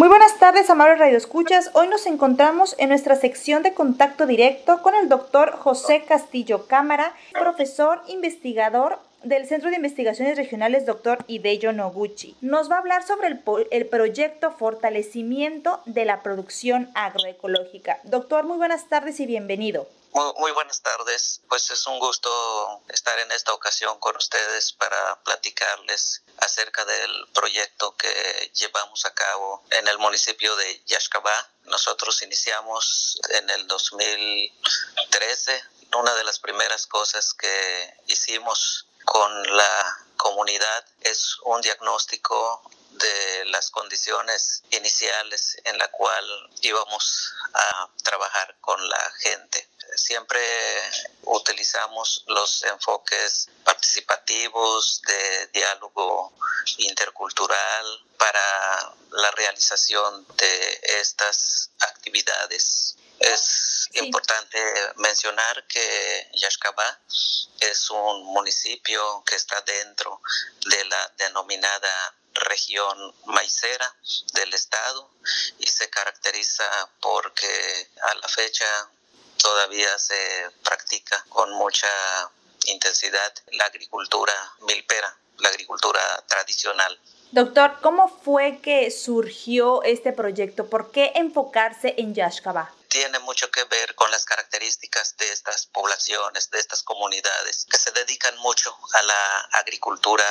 Muy buenas tardes, amables radioescuchas. Hoy nos encontramos en nuestra sección de contacto directo con el doctor José Castillo Cámara, profesor investigador del Centro de Investigaciones Regionales Dr. Hideyo Noguchi. Nos va a hablar sobre el, el, proyecto Fortalecimiento de la Producción Agroecológica. Doctor, muy buenas tardes y bienvenido. Muy, buenas tardes. Pues es un gusto estar en esta ocasión con ustedes para platicarles acerca del proyecto que llevamos a cabo en el municipio de Yaxcabá. Nosotros iniciamos en el 2013. Una de las primeras cosas que hicimos con la comunidad es un diagnóstico de las condiciones iniciales en la cual íbamos a trabajar con la gente. Siempre utilizamos los enfoques participativos de diálogo intercultural para la realización de estas actividades. Es importante mencionar que Yaxcabá es un municipio que está dentro de la denominada región maicera del estado y se caracteriza porque a la fecha todavía se practica con mucha intensidad la agricultura milpera, la agricultura tradicional. Doctor, ¿cómo fue que surgió este proyecto? ¿Por qué enfocarse en Yaxcabá? tiene mucho que ver con las características de estas poblaciones, de estas comunidades, que se dedican mucho a la agricultura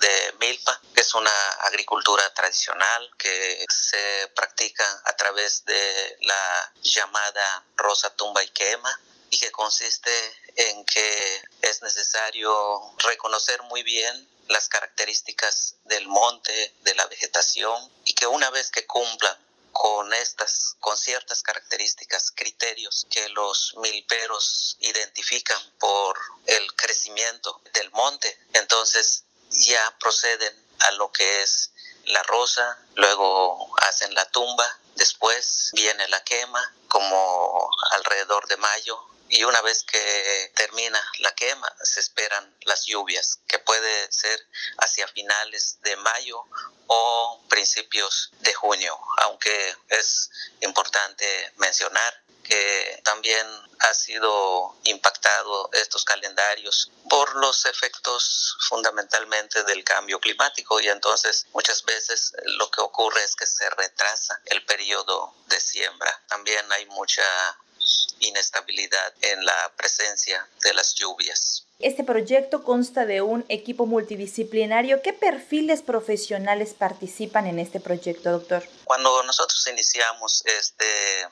de milpa, que es una agricultura tradicional que se practica a través de la llamada rosa tumba y quema y que consiste en que es necesario reconocer muy bien las características del monte, de la vegetación y que una vez que cumplan con estas, con ciertas características, criterios que los milperos identifican por el crecimiento del monte, entonces ya proceden a lo que es la rosa, luego hacen la tumba, después viene la quema, como alrededor de mayo, y una vez que termina la quema se esperan las lluvias, que puede ser hacia finales de mayo o principios de junio, aunque es importante mencionar que también ha sido impactado estos calendarios por los efectos fundamentalmente del cambio climático y entonces muchas veces lo que ocurre es que se retrasa el periodo de siembra. También hay mucha inestabilidad en la presencia de las lluvias. Este proyecto consta de un equipo multidisciplinario. ¿Qué perfiles profesionales participan en este proyecto, doctor? Cuando nosotros iniciamos este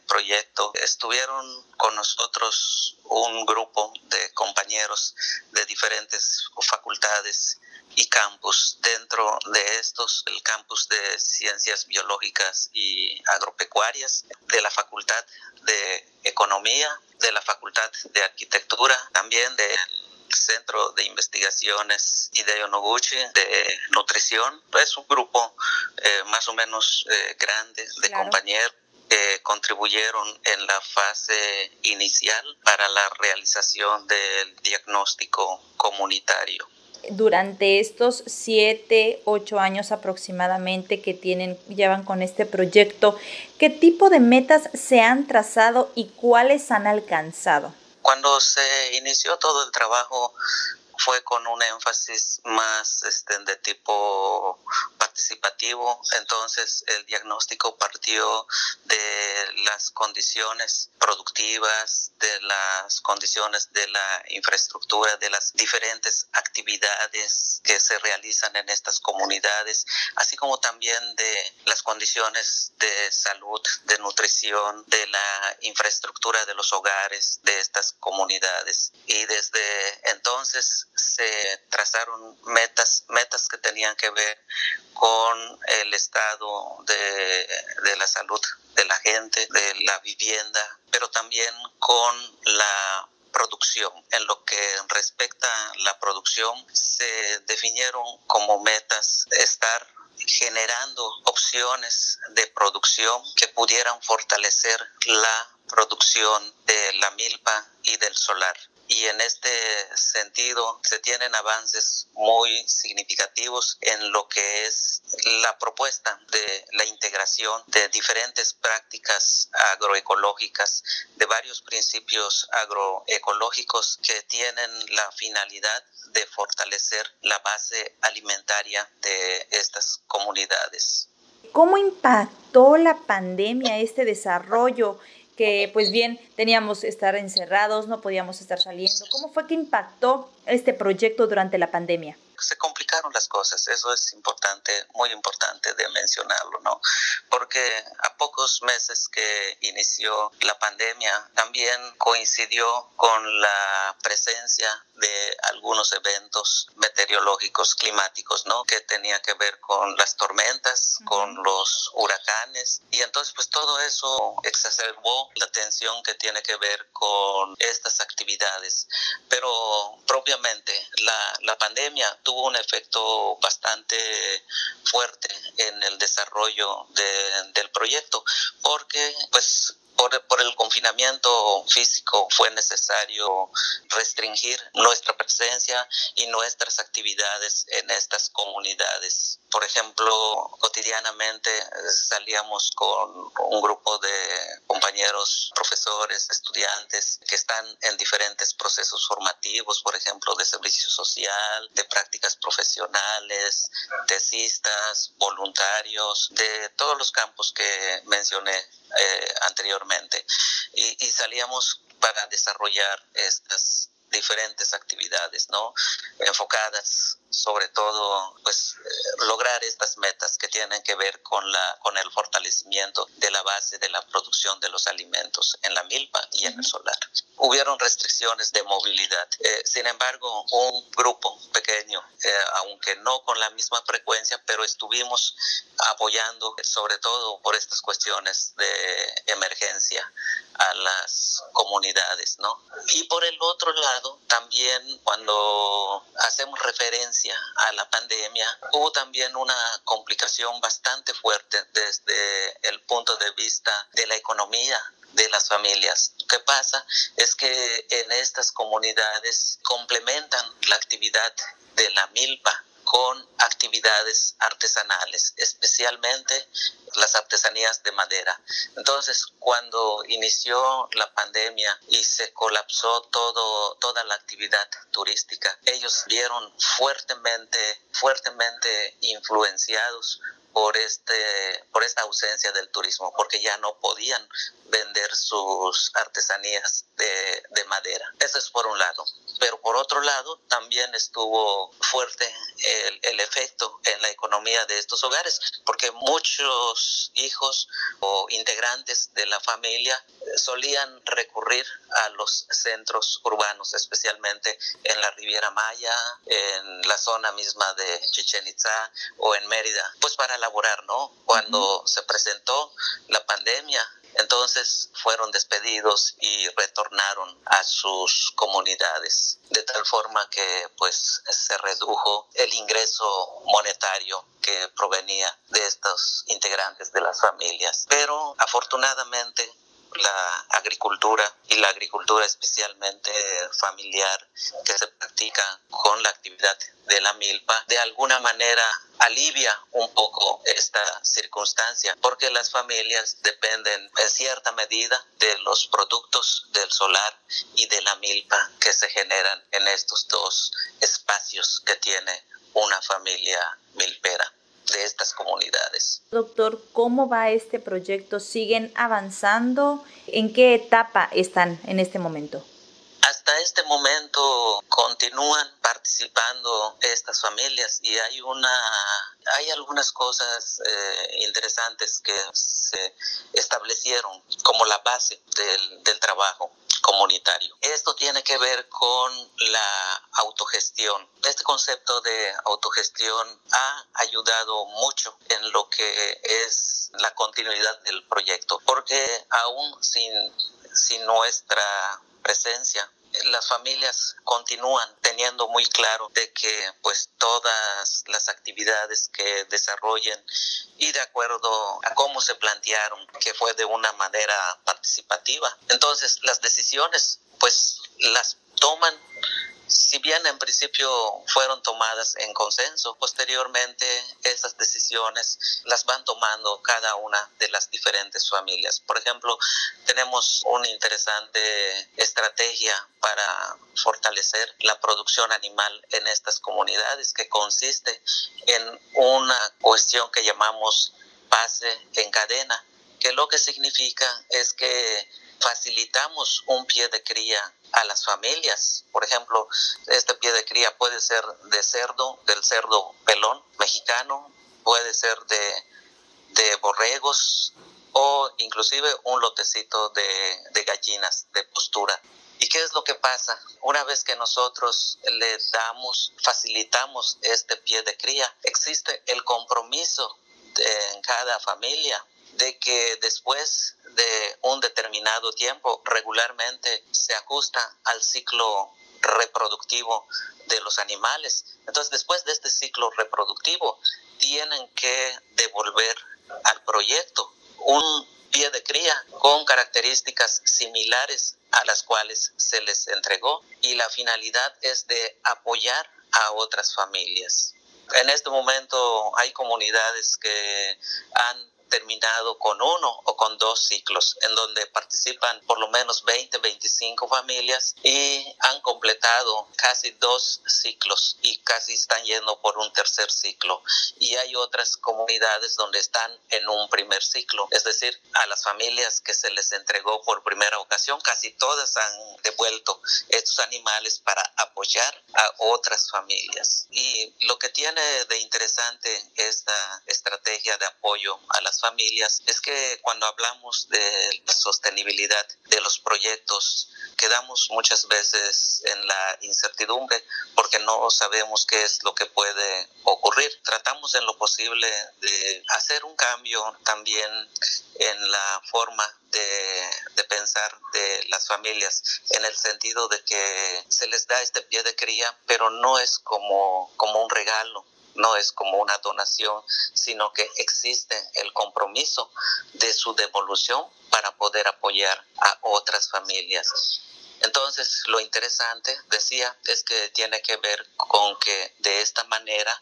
proyecto, estuvieron con nosotros un grupo de compañeros de diferentes facultades y campus. Dentro de estos, el campus de Ciencias Biológicas y Agropecuarias, de la Facultad de Economía, de la Facultad de Arquitectura, también del Centro de Investigaciones Hideo Noguchi de Nutrición. Es un grupo eh, más o menos eh, grande de compañeros que contribuyeron en la fase inicial para la realización del diagnóstico comunitario durante estos siete, ocho años aproximadamente que tienen, llevan con este proyecto, ¿qué tipo de metas se han trazado y cuáles han alcanzado? Cuando se inició todo el trabajo fue con un énfasis más este, de tipo participativo, entonces el diagnóstico partió de las condiciones productivas, de las condiciones de la infraestructura, de las diferentes actividades que se realizan en estas comunidades, así como también de las condiciones de salud, de nutrición, de la infraestructura de los hogares de estas comunidades. Y desde entonces se trazaron metas, metas que tenían que ver con el estado de, de la salud de la gente, de la vivienda, pero también con la producción. En lo que respecta a la producción, se definieron como metas estar generando opciones de producción que pudieran fortalecer la producción de la milpa y del solar y en este sentido se tienen avances muy significativos en lo que es la propuesta de la integración de diferentes prácticas agroecológicas, de varios principios agroecológicos que tienen la finalidad de fortalecer la base alimentaria de estas comunidades. ¿Cómo impactó la pandemia este desarrollo? Que pues bien teníamos que estar encerrados, no podíamos estar saliendo. ¿Cómo fue que impactó este proyecto durante la pandemia? Se complicaron las cosas, eso es importante, muy importante de mencionarlo, ¿no? Porque a pocos meses que inició la pandemia también coincidió con la presencia de algunos eventos meteorológicos climáticos, ¿no? Que tenía que ver con las tormentas, con los huracanes y entonces pues todo eso exacerbó la tensión que tiene que ver con estas actividades. Pero propiamente la, la pandemia tuvo un efecto bastante fuerte en el desarrollo del proyecto, porque pues por, el confinamiento físico fue necesario restringir nuestra presencia y nuestras actividades en estas comunidades. Por ejemplo, cotidianamente eh, salíamos con un grupo de compañeros, profesores, estudiantes que están en diferentes procesos formativos, por ejemplo, de servicio social, de prácticas profesionales, tesistas, voluntarios, de todos los campos que mencioné eh, anteriormente. Y, y salíamos para desarrollar estas diferentes actividades, ¿no? Enfocadas sobre todo, pues, eh, lograr estas metas que tienen que ver con la con el fortalecimiento de la base de la producción de los alimentos en la milpa y en el solar. Hubieron restricciones de movilidad. Eh, sin embargo, un grupo pequeño, eh, aunque no con la misma frecuencia, pero estuvimos apoyando, sobre todo por estas cuestiones de emergencia, a las comunidades, ¿no? Y por el otro lado, también cuando hacemos referencia a la pandemia, hubo también una complicación bastante fuerte desde el punto de vista de la economía de las familias. Lo que pasa es que en estas comunidades complementan la actividad de la milpa con actividades artesanales, especialmente las artesanías de madera. Entonces, cuando inició la pandemia y se colapsó todo, toda la actividad turística, ellos vieron fuertemente, fuertemente influenciados por este por esta ausencia del turismo porque ya no podían vender sus artesanías de, de madera. Eso es por un lado. Pero por otro lado también estuvo fuerte el, el, efecto en la economía de estos hogares, porque muchos hijos o integrantes de la familia solían recurrir a los centros urbanos, especialmente en la Riviera Maya, en la zona misma de Chichen Itza o en Mérida, pues para laborar, ¿no? Cuando se presentó la pandemia, entonces fueron despedidos y retornaron a sus comunidades, de tal forma que pues se redujo el ingreso monetario que provenía de estos integrantes de las familias. Pero afortunadamente la agricultura y la agricultura especialmente familiar que se practica con la actividad de la milpa de alguna manera alivia un poco esta circunstancia porque las familias dependen en cierta medida de los productos del solar y de la milpa que se generan en estos dos espacios que tiene una familia milpera de estas comunidades. Doctor, ¿cómo va este proyecto? ¿Siguen avanzando? ¿En qué etapa están en este momento? Hasta este momento continúan participando estas familias y hay una hay algunas cosas eh, interesantes que se establecieron como la base del, del trabajo comunitario. Esto tiene que ver con la autogestión. Este concepto de autogestión ha ayudado mucho en lo que es la continuidad del proyecto, porque aún sin, sin nuestra presencia las familias continúan teniendo muy claro de que pues todas las actividades que desarrollen y de acuerdo a cómo se plantearon que fue de una manera participativa. Entonces las decisiones pues las toman si bien en principio fueron tomadas en consenso, posteriormente esas decisiones las van tomando cada una de las diferentes familias. Por ejemplo, tenemos una interesante estrategia para fortalecer la producción animal en estas comunidades que consiste en una cuestión que llamamos base en cadena, que lo que significa es que facilitamos un pie de cría a las familias. Por ejemplo, este pie de cría puede ser de cerdo, del cerdo pelón mexicano, puede ser de, de borregos o inclusive un lotecito de, de gallinas de postura. ¿Y qué es lo que pasa? Una vez que nosotros le damos, facilitamos este pie de cría, existe el compromiso en cada familia de que después de un determinado tiempo regularmente se ajusta al ciclo reproductivo de los animales. Entonces, después de este ciclo reproductivo, tienen que devolver al proyecto un pie de cría con características similares a las cuales se les entregó y la finalidad es de apoyar a otras familias. En este momento hay comunidades que han terminado con uno o con dos ciclos, en donde participan por lo menos 20, 25 familias y han completado casi dos ciclos y casi están yendo por un tercer ciclo. Y hay otras comunidades donde están en un primer ciclo, es decir, a las familias que se les entregó por primera ocasión, casi todas han devuelto estos animales para apoyar a otras familias. Y lo que tiene de interesante esta estrategia de apoyo a las familias es que cuando hablamos de la sostenibilidad de los proyectos, quedamos muchas veces en la incertidumbre porque no sabemos qué es lo que puede ocurrir. Tratamos en lo posible de hacer un cambio también en la forma de, de, pensar de las familias, en el sentido de que se les da este pie de cría, pero no es como, como un regalo, no es como una donación, sino que existe el compromiso de su devolución para poder apoyar a otras familias. Entonces, lo interesante, decía, es que tiene que ver con que de esta manera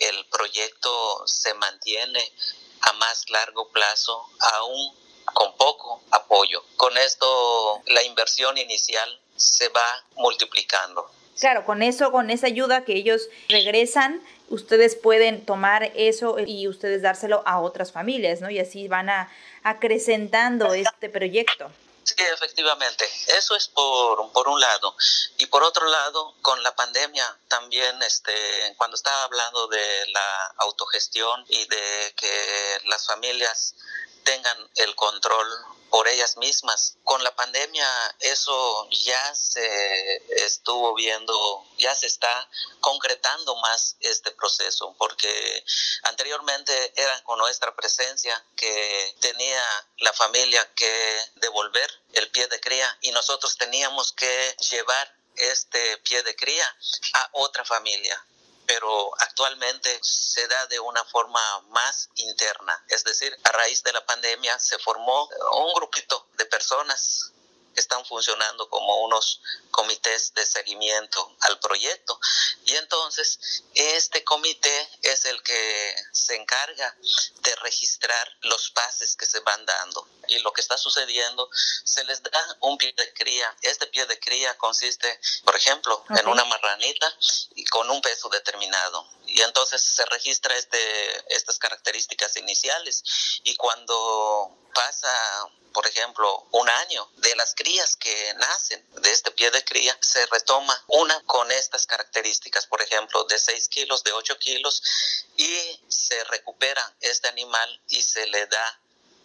el proyecto se mantiene a más largo plazo, aún con poco apoyo. Con esto, la inversión inicial se va multiplicando. Claro, con eso, con esa ayuda que ellos regresan, ustedes pueden tomar eso y ustedes dárselo a otras familias, ¿no? Y así van a acrecentando este proyecto. Sí, efectivamente. Eso es por, por un lado. Y por otro lado, con la pandemia también, este, cuando estaba hablando de la autogestión y de que las familias tengan el control por ellas mismas. Con la pandemia eso ya se estuvo viendo, ya se está concretando más este proceso, porque anteriormente eran con nuestra presencia que tenía la familia que devolver el pie de cría y nosotros teníamos que llevar este pie de cría a otra familia pero actualmente se da de una forma más interna. Es decir, a raíz de la pandemia se formó un grupito de personas que están funcionando como unos comités de seguimiento al proyecto. Y entonces este comité es el que se encarga de registrar los pases que se van dando. Y lo que está sucediendo, se les da un pie de cría. Este pie de cría consiste, por ejemplo, en una marranita con un peso determinado. Y entonces se registra este, estas características iniciales. Y cuando pasa por ejemplo, un año de las crías que nacen de este pie de cría, se retoma una con estas características, por ejemplo, de 6 kilos, de 8 kilos, y se recupera este animal y se le da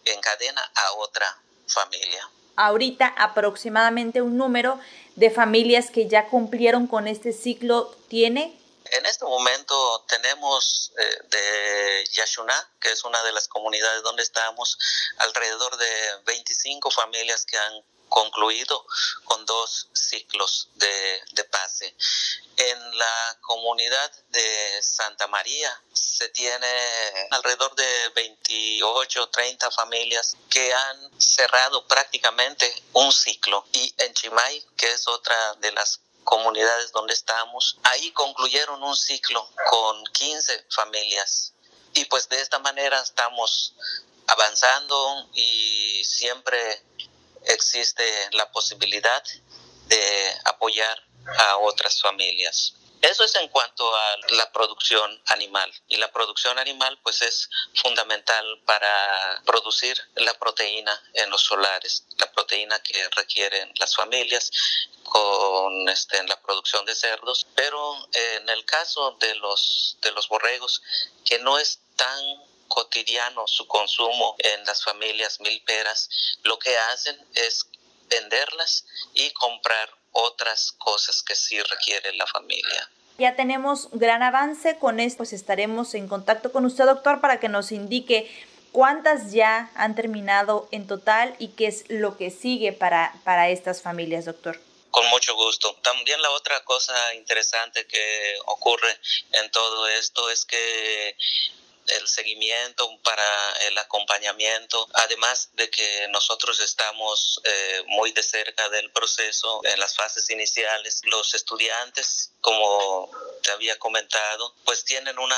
en cadena a otra familia. Ahorita aproximadamente un número de familias que ya cumplieron con este ciclo tiene en este momento tenemos eh, de Yashuná, que es una de las comunidades donde estamos, alrededor de 25 familias que han concluido con dos ciclos de, de, pase. En la comunidad de Santa María se tiene alrededor de 28 30 familias que han cerrado prácticamente un ciclo. Y en Chimay, que es otra de las comunidades donde estamos, ahí concluyeron un ciclo con 15 familias. Y pues de esta manera estamos avanzando y siempre existe la posibilidad de apoyar a otras familias. Eso es en cuanto a la producción animal. Y la producción animal pues es fundamental para producir la proteína en los solares, la proteína que requieren las familias con este, en la producción de cerdos. Pero en el caso de los, de los borregos, que no es tan cotidiano su consumo en las familias milperas, lo que hacen es venderlas y comprar otras cosas que sí requiere la familia. Ya tenemos gran avance con esto, pues estaremos en contacto con usted, doctor, para que nos indique cuántas ya han terminado en total y qué es lo que sigue para, para estas familias, doctor. Con mucho gusto. También la otra cosa interesante que ocurre en todo esto es que el seguimiento, para el acompañamiento, además de que nosotros estamos eh, muy de cerca del proceso en las fases iniciales, los estudiantes, como te había comentado, pues tienen una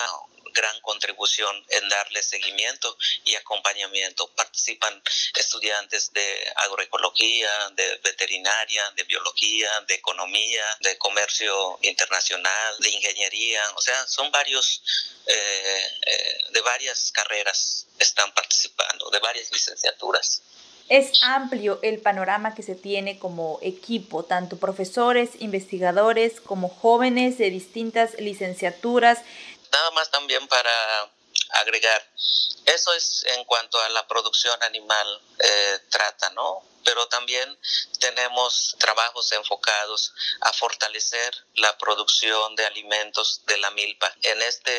gran contribución en darle seguimiento y acompañamiento. Participan estudiantes de agroecología, de veterinaria, de biología, de economía, de comercio internacional, de ingeniería, o sea, son varios, eh, eh, de varias carreras están participando, de varias licenciaturas. Es amplio el panorama que se tiene como equipo, tanto profesores, investigadores, como jóvenes de distintas licenciaturas. Nada más también para agregar, eso es en cuanto a la producción animal eh, trata, ¿no? Pero también tenemos trabajos enfocados a fortalecer la producción de alimentos de la milpa. En este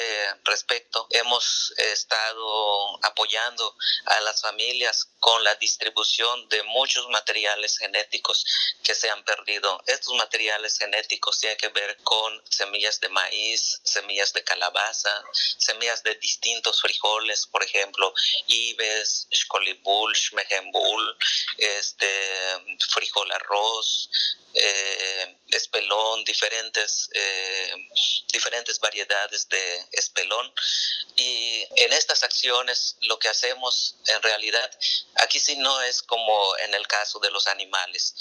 respecto, hemos estado apoyando a las familias con la distribución de muchos materiales genéticos que se han perdido. Estos materiales genéticos tienen que ver con semillas de maíz, semillas de calabaza, semillas de distintos frijoles, por ejemplo, ibes, xcolibul, mejembul, este, este, frijol arroz, eh, espelón, diferentes, eh, diferentes variedades de espelón. Y en estas acciones lo que hacemos en realidad, aquí sí no es como en el caso de los animales,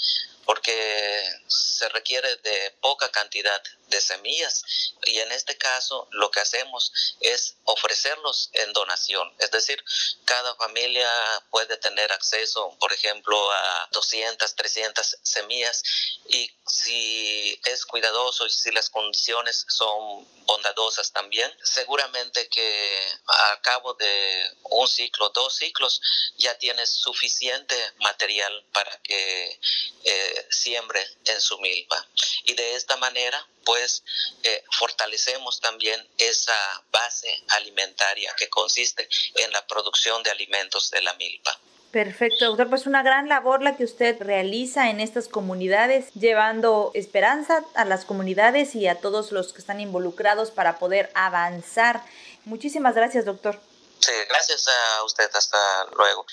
porque se requiere de poca cantidad de semillas y en este caso lo que hacemos es ofrecerlos en donación, es decir, cada familia puede tener acceso, por ejemplo, a 200, 300 semillas y si es cuidadoso y si las condiciones son bondadosas también, seguramente que a cabo de un ciclo, dos ciclos, ya tienes suficiente material para que eh, siembre en su milpa. Y de esta manera, pues, eh, fortalecemos también esa base alimentaria que consiste en la producción de alimentos de la milpa. Perfecto, doctor. Pues una gran labor la que usted realiza en estas comunidades, llevando esperanza a las comunidades y a todos los que están involucrados para poder avanzar. Muchísimas gracias, doctor. Sí, gracias a usted. Hasta luego.